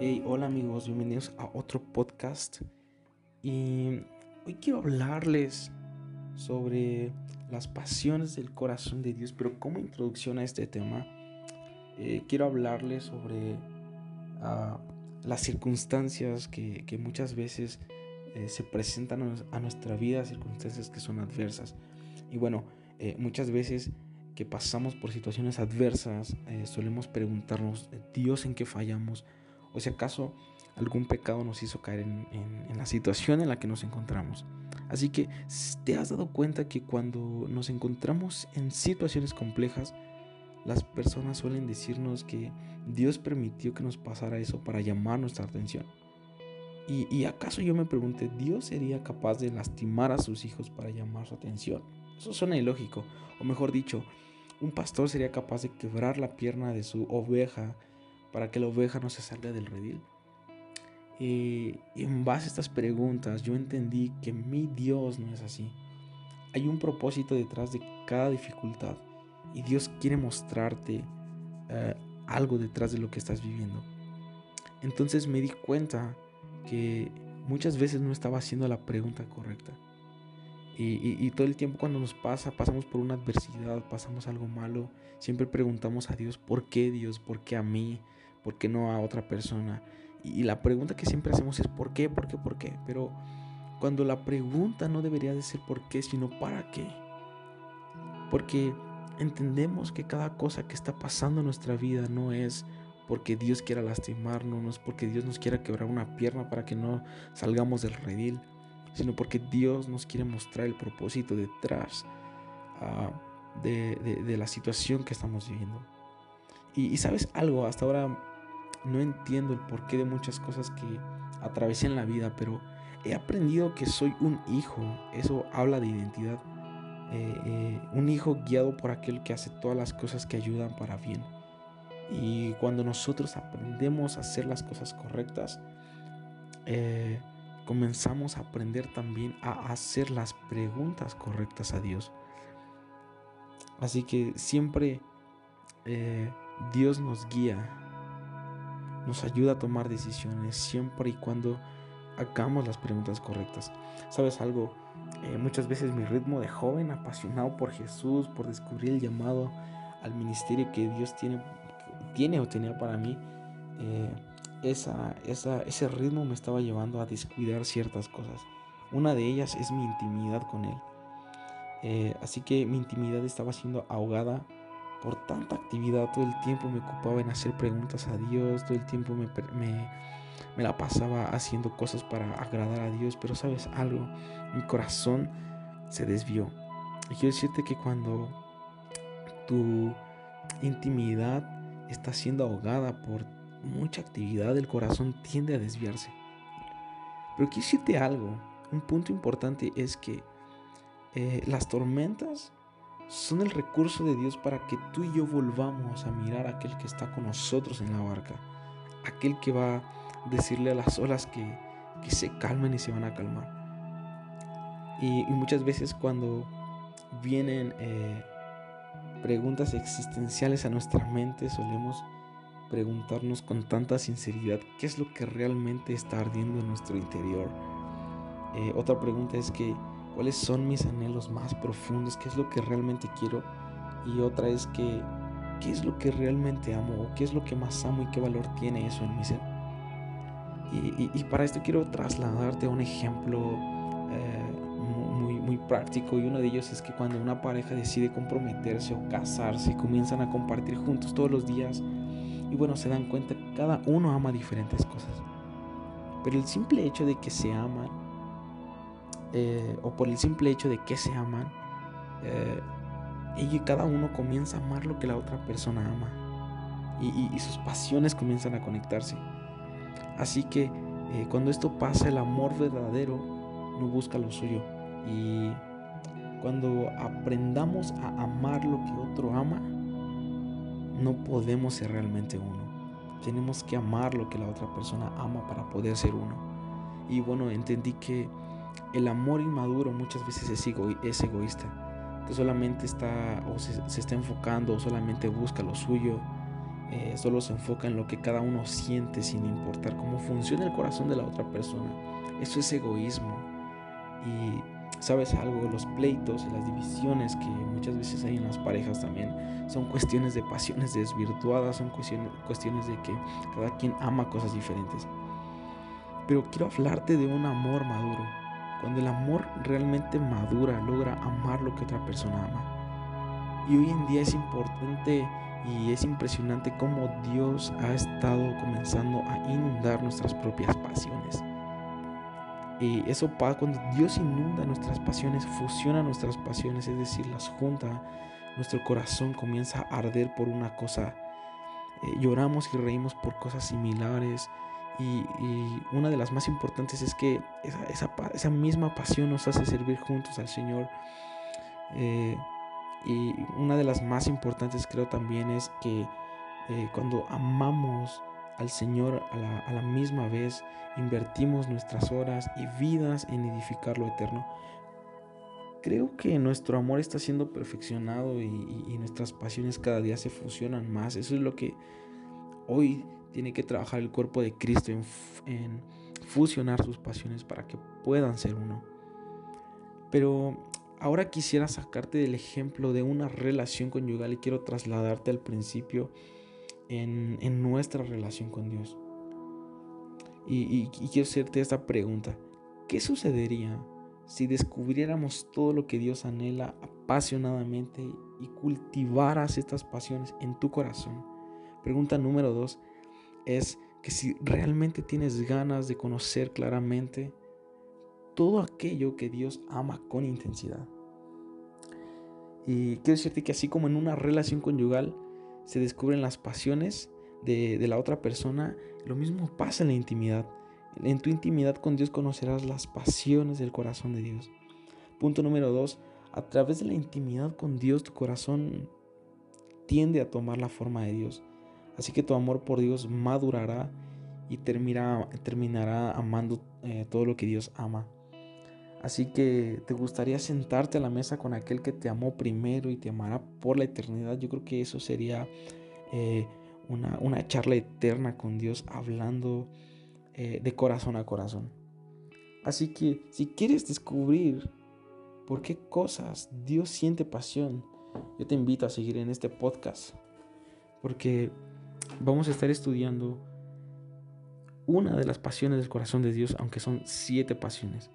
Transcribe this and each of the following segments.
Hey, hola amigos, bienvenidos a otro podcast. Y hoy quiero hablarles sobre las pasiones del corazón de Dios, pero como introducción a este tema, eh, quiero hablarles sobre ah, las circunstancias que, muchas veces eh, se presentan a nuestra vida, circunstancias que son adversas. Y bueno, eh, muchas veces que pasamos por situaciones adversas, solemos preguntarnos, Dios, ¿en qué fallamos? O si acaso algún pecado nos hizo caer en, la situación en la que nos encontramos. Así que te has dado cuenta que cuando nos encontramos en situaciones complejas, las personas suelen decirnos que Dios permitió que nos pasara eso para llamar nuestra atención. ¿Y, y acaso yo me pregunté, ¿Dios sería capaz de lastimar a sus hijos para llamar su atención? Eso suena ilógico. O mejor dicho, un pastor sería capaz de quebrar la pierna de su oveja para que la oveja no se salga del redil. Y, en base a estas preguntas yo entendí que mi Dios no es así. Hay un propósito detrás de cada dificultad y Dios quiere mostrarte eh, algo detrás de lo que estás viviendo. Entonces me di cuenta que muchas veces no estaba haciendo la pregunta correcta. Y, y, todo el tiempo cuando nos pasa, pasamos por una adversidad, pasamos algo malo, siempre preguntamos a Dios, ¿por qué Dios? ¿Por qué a mí? ¿Por qué no a otra persona? Y la pregunta que siempre hacemos es ¿por qué? ¿Por qué? ¿Por qué? Pero cuando la pregunta no debería de ser ¿por qué? sino ¿para qué? Porque entendemos que cada cosa que está pasando en nuestra vida no es porque Dios quiera lastimarnos, no es porque Dios nos quiera quebrar una pierna para que no salgamos del redil, sino porque Dios nos quiere mostrar el propósito detrás ah, de, la situación que estamos viviendo. Y, sabes algo, hasta ahora no entiendo el porqué de muchas cosas que atravesé en la vida, pero he aprendido que soy un hijo. Eso habla de identidad. Eh, eh, un hijo guiado por aquel que hace todas las cosas que ayudan para bien. Y cuando nosotros aprendemos a hacer las cosas correctas, eh, comenzamos a aprender también a hacer las preguntas correctas a Dios. Así que siempre Dios nos guía nos ayuda a tomar decisiones siempre y cuando hagamos las preguntas correctas. ¿Sabes algo? Eh, muchas veces mi ritmo de joven apasionado por Jesús, por descubrir el llamado al ministerio que Dios tiene, tiene o tenía para mí, eh, esa, ese ritmo me estaba llevando a descuidar ciertas cosas. Una de ellas es mi intimidad con Él. Eh, así que mi intimidad estaba siendo ahogada por tanta actividad, todo el tiempo me ocupaba en hacer preguntas a Dios, todo el tiempo me, me, la pasaba haciendo cosas para agradar a Dios, pero sabes algo, mi corazón se desvió. Y quiero decirte que cuando tu intimidad está siendo ahogada por mucha actividad, el corazón tiende a desviarse. Pero quiero decirte algo, un punto importante es que eh, las tormentas son el recurso de Dios para que tú y yo volvamos a mirar a aquel que está con nosotros en la barca, aquel que va a decirle a las olas que, se calmen y se van a calmar. Y, muchas veces cuando vienen eh, preguntas existenciales a nuestra mente, solemos preguntarnos con tanta sinceridad qué es lo que realmente está ardiendo en nuestro interior. Eh, otra pregunta es que cuáles son mis anhelos más profundos, qué es lo que realmente quiero. Y otra es que, qué es lo que realmente amo o qué es lo que más amo y qué valor tiene eso en mi ser. Y, para esto quiero trasladarte un ejemplo eh, muy, muy práctico y uno de ellos es que cuando una pareja decide comprometerse o casarse, comienzan a compartir juntos todos los días y bueno, se dan cuenta que cada uno ama diferentes cosas. Pero el simple hecho de que se aman eh, o por el simple hecho de que se aman, eh, y cada uno comienza a amar lo que la otra persona ama. Y, sus pasiones comienzan a conectarse. Así que eh, cuando esto pasa, el amor verdadero no busca lo suyo. Y cuando aprendamos a amar lo que otro ama, no podemos ser realmente uno. Tenemos que amar lo que la otra persona ama para poder ser uno. Y bueno, entendí que el amor inmaduro muchas veces es, es egoísta, que solamente está o se, está enfocando o solamente busca lo suyo eh, solo se enfoca en lo que cada uno siente sin importar cómo funciona el corazón de la otra persona. Eso es egoísmo. Y sabes algo, los pleitos y las divisiones que muchas veces hay en las parejas también son cuestiones de pasiones desvirtuadas, son cuestiones, cuestiones de que cada quien ama cosas diferentes. Pero quiero hablarte de un amor maduro. Cuando el amor realmente madura, logra amar lo que otra persona ama. Y hoy en día es importante y es impresionante cómo Dios ha estado comenzando a inundar nuestras propias pasiones. Y eso pasa cuando Dios inunda nuestras pasiones, fusiona nuestras pasiones, es decir, las junta, nuestro corazón comienza a arder por una cosa. Eh, lloramos y reímos por cosas similares. Y, una de las más importantes es que esa, misma pasión nos hace servir juntos al Señor. Eh, y una de las más importantes creo también es que eh, cuando amamos al Señor a la, misma vez, invertimos nuestras horas y vidas en edificar lo eterno. Creo que nuestro amor está siendo perfeccionado y, nuestras pasiones cada día se fusionan más. Eso es lo que hoy tiene que trabajar el cuerpo de Cristo en, fusionar sus pasiones para que puedan ser uno. Pero ahora quisiera sacarte del ejemplo de una relación conyugal y quiero trasladarte al principio en, nuestra relación con Dios. Y, quiero hacerte esta pregunta. ¿Qué sucedería si descubriéramos todo lo que Dios anhela apasionadamente y cultivaras estas pasiones en tu corazón? Pregunta número dos es que si realmente tienes ganas de conocer claramente todo aquello que Dios ama con intensidad. Y quiero decirte que así como en una relación conyugal, se descubren las pasiones de, la otra persona, lo mismo pasa en la intimidad. En tu intimidad con Dios conocerás las pasiones del corazón de Dios. Punto número dos, a través de la intimidad con Dios tu corazón tiende a tomar la forma de Dios. Así que tu amor por Dios madurará y terminará, terminará amando eh, todo lo que Dios ama. Así que te gustaría sentarte a la mesa con aquel que te amó primero y te amará por la eternidad. Yo creo que eso sería eh, una, charla eterna con Dios hablando eh, de corazón a corazón. Así que si quieres descubrir por qué cosas Dios siente pasión, yo te invito a seguir en este podcast. Porque vamos a estar estudiando una de las pasiones del corazón de Dios, aunque son siete pasiones.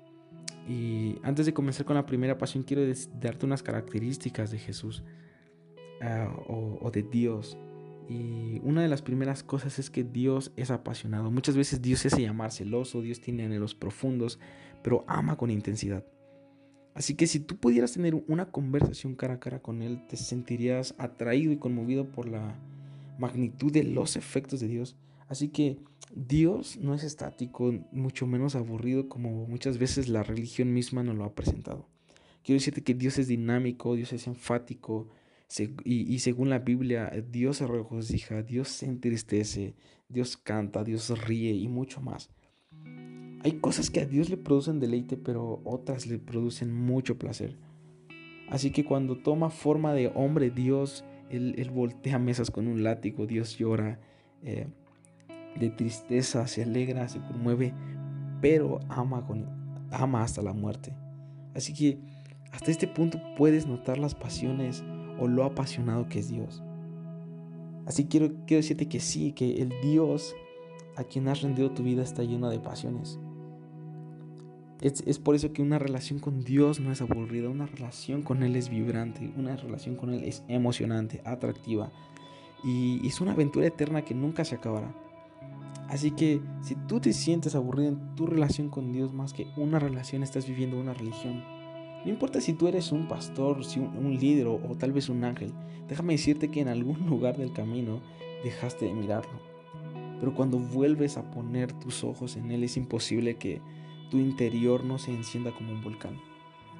Y antes de comenzar con la primera pasión, quiero darte unas características de Jesús ah, o, de Dios. Y una de las primeras cosas es que Dios es apasionado. Muchas veces Dios se hace llamar celoso, Dios tiene anhelos profundos, pero ama con intensidad. Así que si tú pudieras tener una conversación cara a cara con Él, te sentirías atraído y conmovido por la magnitud de los efectos de Dios. Así que Dios no es estático, mucho menos aburrido como muchas veces la religión misma nos lo ha presentado. Quiero decirte que Dios es dinámico, Dios es enfático y, según la Biblia Dios se regocija, Dios se entristece, Dios canta, Dios ríe y mucho más. Hay cosas que a Dios le producen deleite, pero otras le producen mucho placer. Así que cuando toma forma de hombre Dios, Él, voltea mesas con un látigo, Dios llora. Eh, de tristeza, se alegra, se conmueve, pero ama, con, ama hasta la muerte. Así que hasta este punto puedes notar las pasiones o lo apasionado que es Dios. Así quiero, quiero decirte que sí, que el Dios a quien has rendido tu vida está lleno de pasiones. Es, es, por eso que una relación con Dios no es aburrida, una relación con Él es vibrante, una relación con Él es emocionante, atractiva y es una aventura eterna que nunca se acabará. Así que si tú te sientes aburrido en tu relación con Dios más que una relación, estás viviendo una religión. No importa si tú eres un pastor, si un, líder o, tal vez un ángel, déjame decirte que en algún lugar del camino dejaste de mirarlo. Pero cuando vuelves a poner tus ojos en Él es imposible que tu interior no se encienda como un volcán.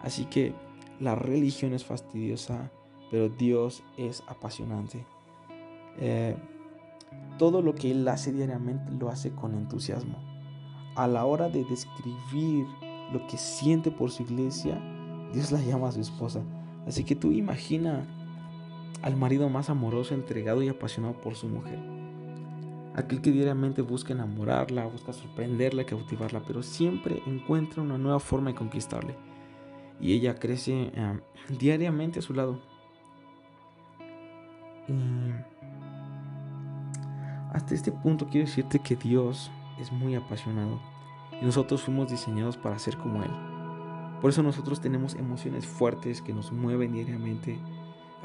Así que la religión es fastidiosa, pero Dios es apasionante. Eh, todo lo que él hace diariamente lo hace con entusiasmo. A la hora de describir lo que siente por su iglesia, Dios la llama a su esposa. Así que tú imagina al marido más amoroso, entregado y apasionado por su mujer. Aquel que diariamente busca enamorarla, busca sorprenderla, cautivarla, pero siempre encuentra una nueva forma de conquistarle. Y ella crece diariamente a su lado. hasta este punto quiero decirte que Dios es muy apasionado y nosotros fuimos diseñados para ser como Él. Por eso nosotros tenemos emociones fuertes que nos mueven diariamente.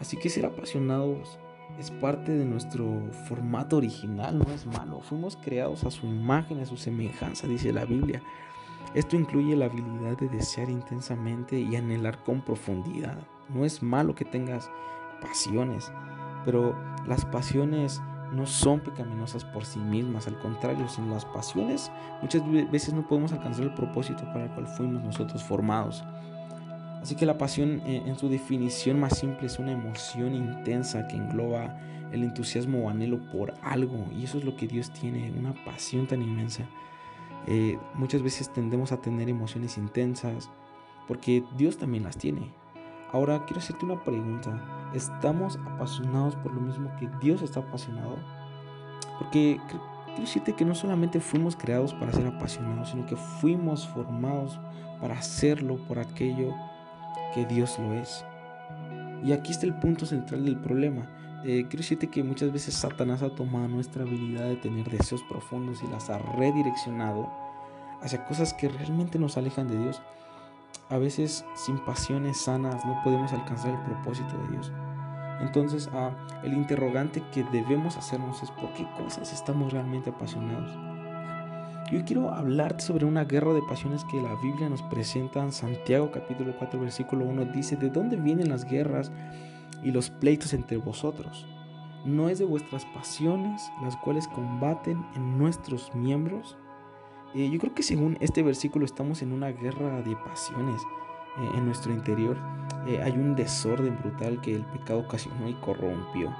Así que ser apasionados es parte de nuestro formato original, no es malo. Fuimos creados a su imagen, a su semejanza, dice la Biblia. Esto incluye la habilidad de desear intensamente y anhelar con profundidad. No es malo que tengas pasiones, pero las pasiones no son pecaminosas por sí mismas, al contrario, sin las pasiones muchas veces no podemos alcanzar el propósito para el cual fuimos nosotros formados. Así que la pasión eh, en su definición más simple es una emoción intensa que engloba el entusiasmo o anhelo por algo y eso es lo que Dios tiene, una pasión tan inmensa. Eh, muchas veces tendemos a tener emociones intensas porque Dios también las tiene. Ahora quiero hacerte una pregunta. ¿Estamos apasionados por lo mismo que Dios está apasionado? Porque quiero decirte que no solamente fuimos creados para ser apasionados, sino que fuimos formados para hacerlo por aquello que Dios lo es. Y aquí está el punto central del problema. Eh, quiero decirte que muchas veces Satanás ha tomado nuestra habilidad de tener deseos profundos y las ha redireccionado hacia cosas que realmente nos alejan de Dios. A veces sin pasiones sanas no podemos alcanzar el propósito de Dios. Entonces ah, el interrogante que debemos hacernos es por qué cosas estamos realmente apasionados. Yo quiero hablarte sobre una guerra de pasiones que la Biblia nos presenta en Santiago capítulo 4 versículo 1. Dice, ¿de dónde vienen las guerras y los pleitos entre vosotros? ¿No es de vuestras pasiones las cuales combaten en nuestros miembros? Eh, yo creo que según este versículo estamos en una guerra de pasiones eh, en nuestro interior. Eh, hay un desorden brutal que el pecado ocasionó y corrompió.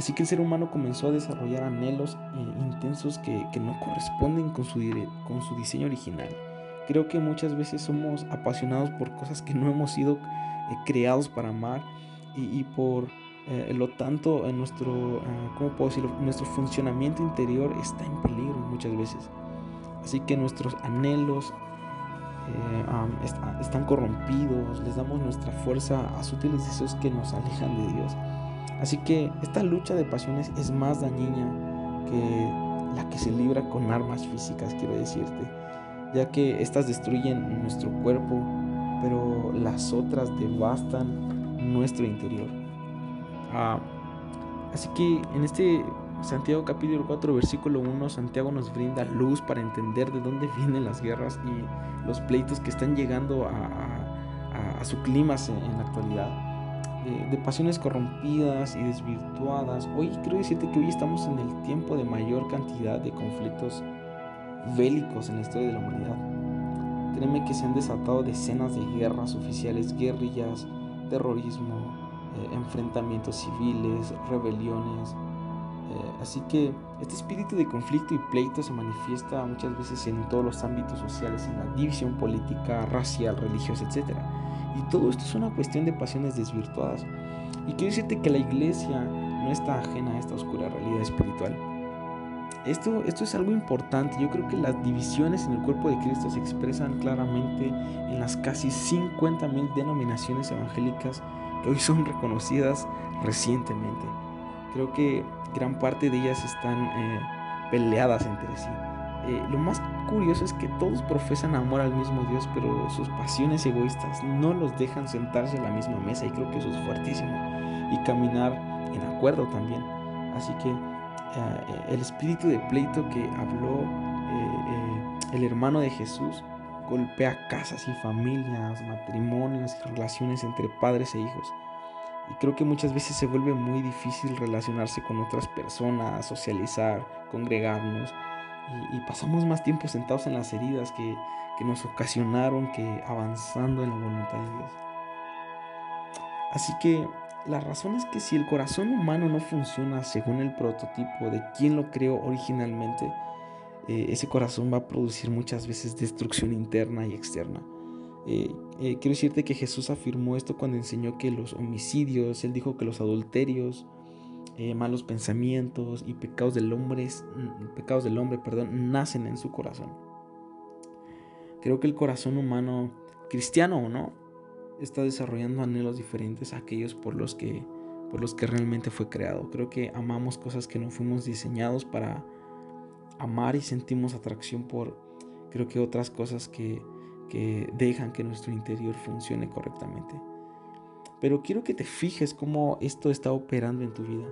Así que el ser humano comenzó a desarrollar anhelos eh, intensos que, no corresponden con su, diseño original. Creo que muchas veces somos apasionados por cosas que no hemos sido eh, creados para amar y, por eh, lo tanto nuestro, ¿cómo puedo decirlo? nuestro funcionamiento interior está en peligro muchas veces. Así que nuestros anhelos están corrompidos, les damos nuestra fuerza a sutiles deseos que nos alejan de Dios. Así que esta lucha de pasiones es más dañina que la que se libra con armas físicas, quiero decirte, ya que estas destruyen nuestro cuerpo, pero las otras devastan nuestro interior. Ah, así que en este Santiago capítulo 4 versículo 1, Santiago nos brinda luz para entender de dónde vienen las guerras y los pleitos que están llegando a, su clima en la actualidad de, pasiones corrompidas y desvirtuadas. Hoy quiero decirte que hoy estamos en el tiempo de mayor cantidad de conflictos bélicos en la historia de la humanidad. Créeme que se han desatado decenas de guerras oficiales, guerrillas, terrorismo, eh, enfrentamientos civiles, rebeliones. Eh, así que este espíritu de conflicto y pleito se manifiesta muchas veces en todos los ámbitos sociales, en la división política, racial, religiosa, etc. Y todo esto es una cuestión de pasiones desvirtuadas. Y quiero decirte que la iglesia no está ajena a esta oscura realidad espiritual. Esto, esto es algo importante. Yo creo que las divisiones en el cuerpo de Cristo se expresan claramente en las casi 50.000 denominaciones evangélicas que hoy son reconocidas recientemente. Creo que gran parte de ellas están eh, peleadas entre sí. Eh, lo más curioso es que todos profesan amor al mismo Dios, pero sus pasiones egoístas no los dejan sentarse en la misma mesa y creo que eso es fuertísimo. Y caminar en acuerdo también. Así que eh, el espíritu de pleito que habló eh, el hermano de Jesús golpea casas y familias, matrimonios y relaciones entre padres e hijos. Y creo que muchas veces se vuelve muy difícil relacionarse con otras personas, socializar, congregarnos y, pasamos más tiempo sentados en las heridas que, que nos ocasionaron que avanzando en la voluntad de Dios. Así que la razón es que si el corazón humano no funciona según el prototipo de quien lo creó originalmente, eh, ese corazón va a producir muchas veces destrucción interna y externa. Eh, eh, quiero decirte que Jesús afirmó esto cuando enseñó que los homicidios, Él dijo que los adulterios, eh, malos pensamientos y pecados del hombre, mm, pecados del hombre, perdón, nacen en su corazón. Creo que el corazón humano, cristiano o no, está desarrollando anhelos diferentes a aquellos por los que por los que realmente fue creado. Creo que amamos cosas que no fuimos diseñados para amar y sentimos atracción por creo que otras cosas que, que dejan que nuestro interior funcione correctamente. Pero quiero que te fijes cómo esto está operando en tu vida.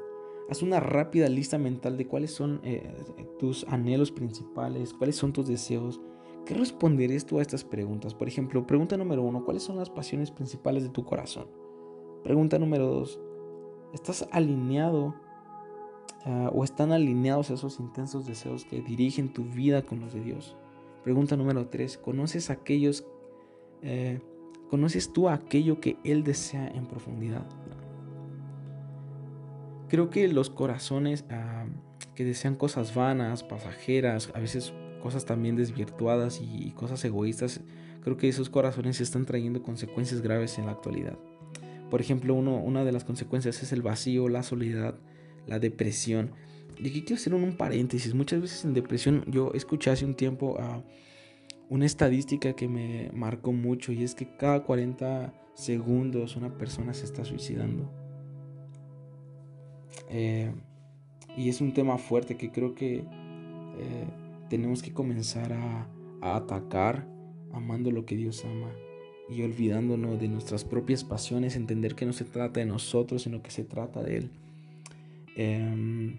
Haz una rápida lista mental de cuáles son eh, tus anhelos principales, cuáles son tus deseos. ¿Qué responderías tú a estas preguntas? Por ejemplo, pregunta número uno, ¿cuáles son las pasiones principales de tu corazón? Pregunta número dos, ¿estás alineado ah, o están alineados esos intensos deseos que dirigen tu vida con los de Dios? Pregunta número tres, ¿conoces aquellos, eh, conoces tú aquello que Él desea en profundidad? Creo que los corazones ah, que desean cosas vanas, pasajeras, a veces cosas también desvirtuadas y cosas egoístas, creo que esos corazones están trayendo consecuencias graves en la actualidad. Por ejemplo, una de las consecuencias es el vacío, la soledad, la depresión. Y aquí quiero hacer un, paréntesis. Muchas veces en depresión yo escuché hace un tiempo a una estadística que me marcó mucho y es que cada 40 segundos una persona se está suicidando. Eh, y es un tema fuerte que creo que eh, tenemos que comenzar a, atacar amando lo que Dios ama y olvidándonos de nuestras propias pasiones, entender que no se trata de nosotros, sino que se trata de Él. Em,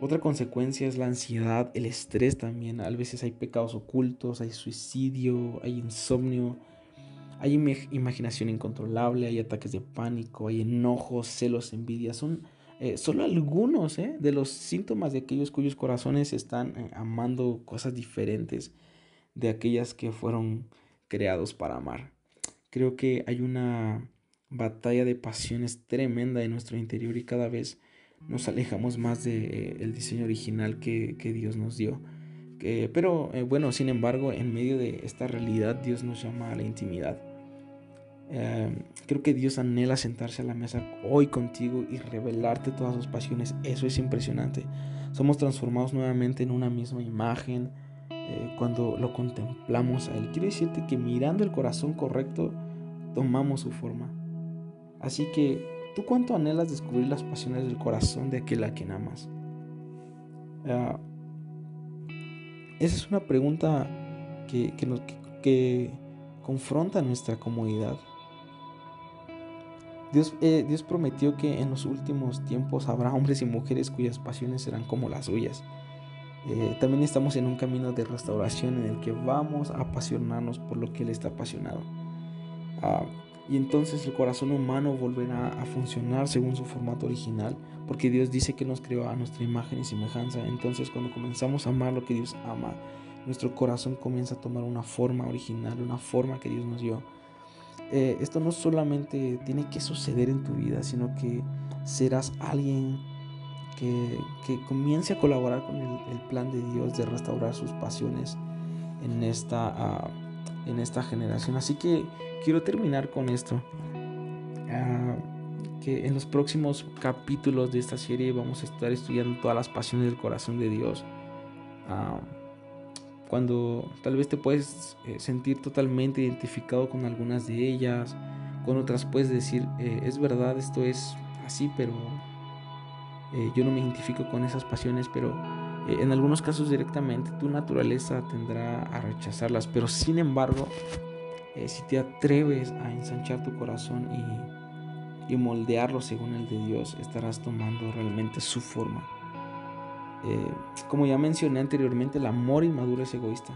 otra consecuencia es la ansiedad, el estrés también. A veces hay pecados ocultos, hay suicidio, hay insomnio, hay imaginación incontrolable, hay ataques de pánico, hay enojos, celos, envidia. Son eh, solo algunos eh, de los síntomas de aquellos cuyos corazones están eh, amando cosas diferentes de aquellas que fueron creados para amar. Creo que hay una batalla de pasiones tremenda en nuestro interior y cada vez nos alejamos más del diseño original que, Dios nos dio. pero bueno, sin embargo, en medio de esta realidad Dios nos llama a la intimidad. Em, creo que Dios anhela sentarse a la mesa hoy contigo y revelarte todas sus pasiones. Eso es impresionante. Somos transformados nuevamente en una misma imagen eh, cuando lo contemplamos a Él. Quiero decirte que mirando el corazón correcto, tomamos su forma. Así que, ¿tú cuánto anhelas descubrir las pasiones del corazón de aquel a quien amas? Ah, esa es una pregunta que, confronta nuestra comodidad. Eh, Dios, prometió que en los últimos tiempos habrá hombres y mujeres cuyas pasiones serán como las suyas. Eh, también estamos en un camino de restauración en el que vamos a apasionarnos por lo que Él está apasionado. Ah, y entonces el corazón humano volverá a funcionar según su formato original, porque Dios dice que nos creó a nuestra imagen y semejanza. Entonces cuando comenzamos a amar lo que Dios ama, nuestro corazón comienza a tomar una forma original, una forma que Dios nos dio. Eh, esto no solamente tiene que suceder en tu vida, sino que serás alguien que, comience a colaborar con el, plan de Dios de restaurar sus pasiones en esta, ah, en esta generación. Así que quiero terminar con esto. Ah, que en los próximos capítulos de esta serie vamos a estar estudiando todas las pasiones del corazón de Dios. Ah, cuando tal vez te puedes eh, sentir totalmente identificado con algunas de ellas, con otras puedes decir, eh, es verdad, esto es así, pero eh, yo no me identifico con esas pasiones, pero en algunos casos directamente tu naturaleza tendrá a rechazarlas, pero sin embargo, si te atreves a ensanchar tu corazón y, moldearlo según el de Dios, estarás tomando realmente su forma. Eh, como ya mencioné anteriormente, el amor inmaduro es egoísta.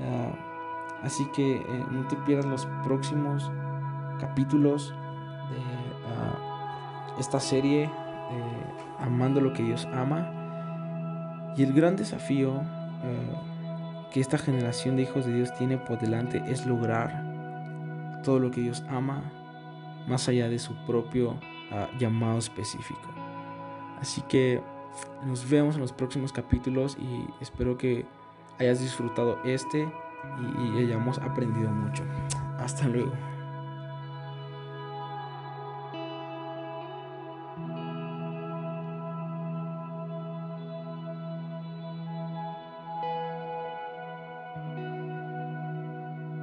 Ah, así que eh, no te pierdas los próximos capítulos de ah, esta serie, eh, Amando lo que Dios ama. Y el gran desafío que esta generación de hijos de Dios tiene por delante es lograr todo lo que Dios ama, más allá de su propio ah, llamado específico. Así que nos vemos en los próximos capítulos y espero que hayas disfrutado este y hayamos aprendido mucho. Hasta luego.